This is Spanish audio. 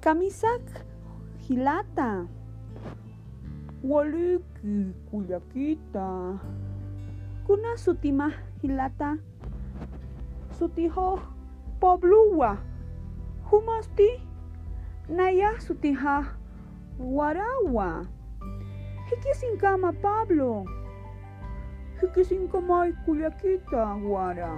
Kamisak hilata. Waliki kuyakita. Kuna sutima hilata. Sutiho pobluwa. Humasti naya sutiha warawa. Hikisinkama Pablo. Hikisinkama kuyakita wara.